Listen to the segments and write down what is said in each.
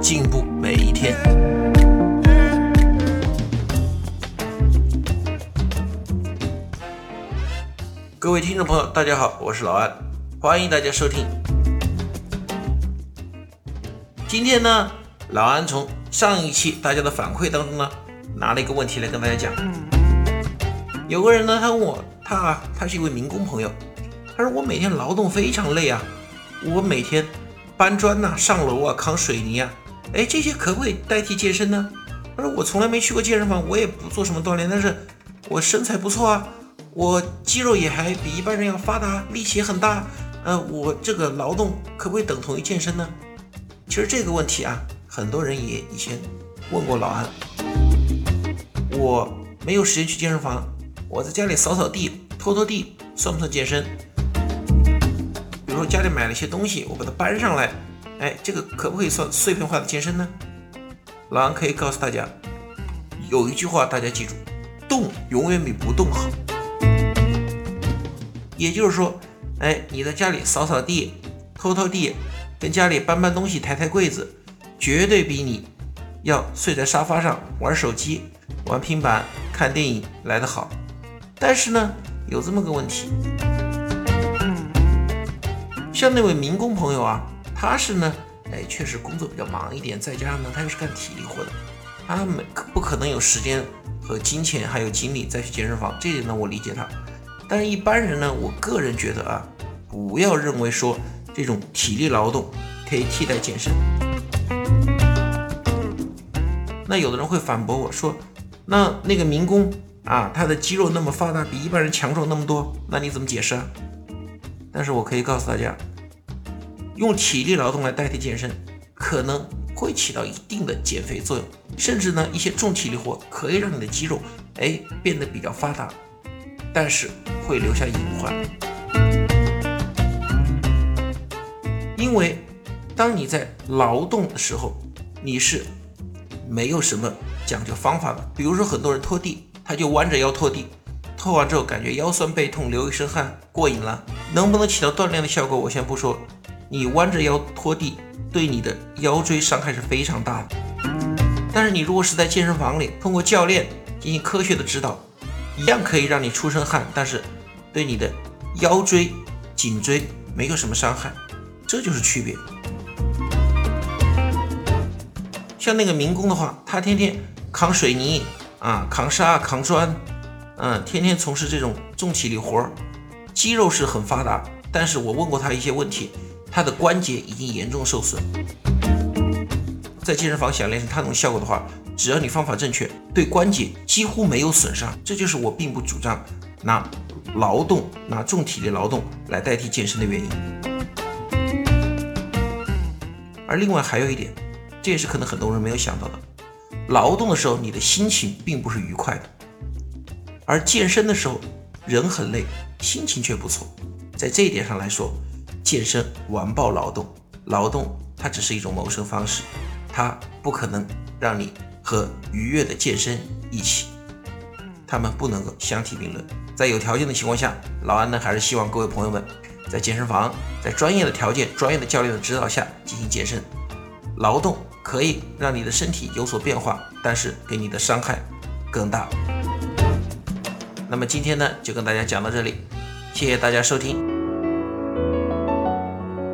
进步每一天。各位听众朋友，大家好，我是老安，欢迎大家收听。今天呢，老安从上一期大家的反馈当中呢，拿了一个问题来跟大家讲。有个人呢，他问我，他啊，他是一位民工朋友，他说我每天劳动非常累啊，我每天搬砖呐、上楼啊、扛水泥啊，哎，这些可不可以代替健身呢？他说我从来没去过健身房，我也不做什么锻炼，但是我身材不错啊。我肌肉也还比一般人要发达，力气也很大。呃，我这个劳动可不可以等同于健身呢？其实这个问题啊，很多人也以前问过老安。我没有时间去健身房，我在家里扫扫地、拖拖地，算不算健身？比如说家里买了些东西，我把它搬上来，哎，这个可不可以算碎片化的健身呢？老安可以告诉大家，有一句话大家记住：动永远比不动好。也就是说，哎，你在家里扫扫地、拖拖地，跟家里搬搬东西、抬抬柜子，绝对比你要睡在沙发上玩手机、玩平板、看电影来得好。但是呢，有这么个问题，像那位民工朋友啊，他是呢，哎，确实工作比较忙一点，再加上呢，他又是干体力活的，他没不可能有时间和金钱还有精力再去健身房，这点呢，我理解他。但是，一般人呢，我个人觉得啊，不要认为说这种体力劳动可以替代健身。那有的人会反驳我说，那那个民工啊，他的肌肉那么发达，比一般人强壮那么多，那你怎么解释啊？但是我可以告诉大家，用体力劳动来代替健身，可能会起到一定的减肥作用，甚至呢，一些重体力活可以让你的肌肉哎变得比较发达。但是会留下隐患，因为当你在劳动的时候，你是没有什么讲究方法的。比如说，很多人拖地，他就弯着腰拖地，拖完之后感觉腰酸背痛，流一身汗，过瘾了。能不能起到锻炼的效果，我先不说。你弯着腰拖地，对你的腰椎伤害是非常大的。但是你如果是在健身房里，通过教练进行科学的指导。一样可以让你出身汗，但是对你的腰椎、颈椎没有什么伤害，这就是区别。像那个民工的话，他天天扛水泥啊、扛沙、扛砖，嗯，天天从事这种重体力活儿，肌肉是很发达，但是我问过他一些问题，他的关节已经严重受损。在健身房想练成他那种效果的话。只要你方法正确，对关节几乎没有损伤，这就是我并不主张拿劳动、拿重体力劳动来代替健身的原因。而另外还有一点，这也是可能很多人没有想到的：劳动的时候你的心情并不是愉快的，而健身的时候人很累，心情却不错。在这一点上来说，健身完爆劳动，劳动它只是一种谋生方式，它不可能让你。和愉悦的健身一起，他们不能够相提并论。在有条件的情况下，老安呢还是希望各位朋友们在健身房，在专业的条件、专业的教练的指导下进行健身。劳动可以让你的身体有所变化，但是给你的伤害更大。那么今天呢，就跟大家讲到这里，谢谢大家收听。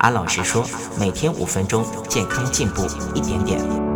安老师说，每天五分钟，健康进步一点点。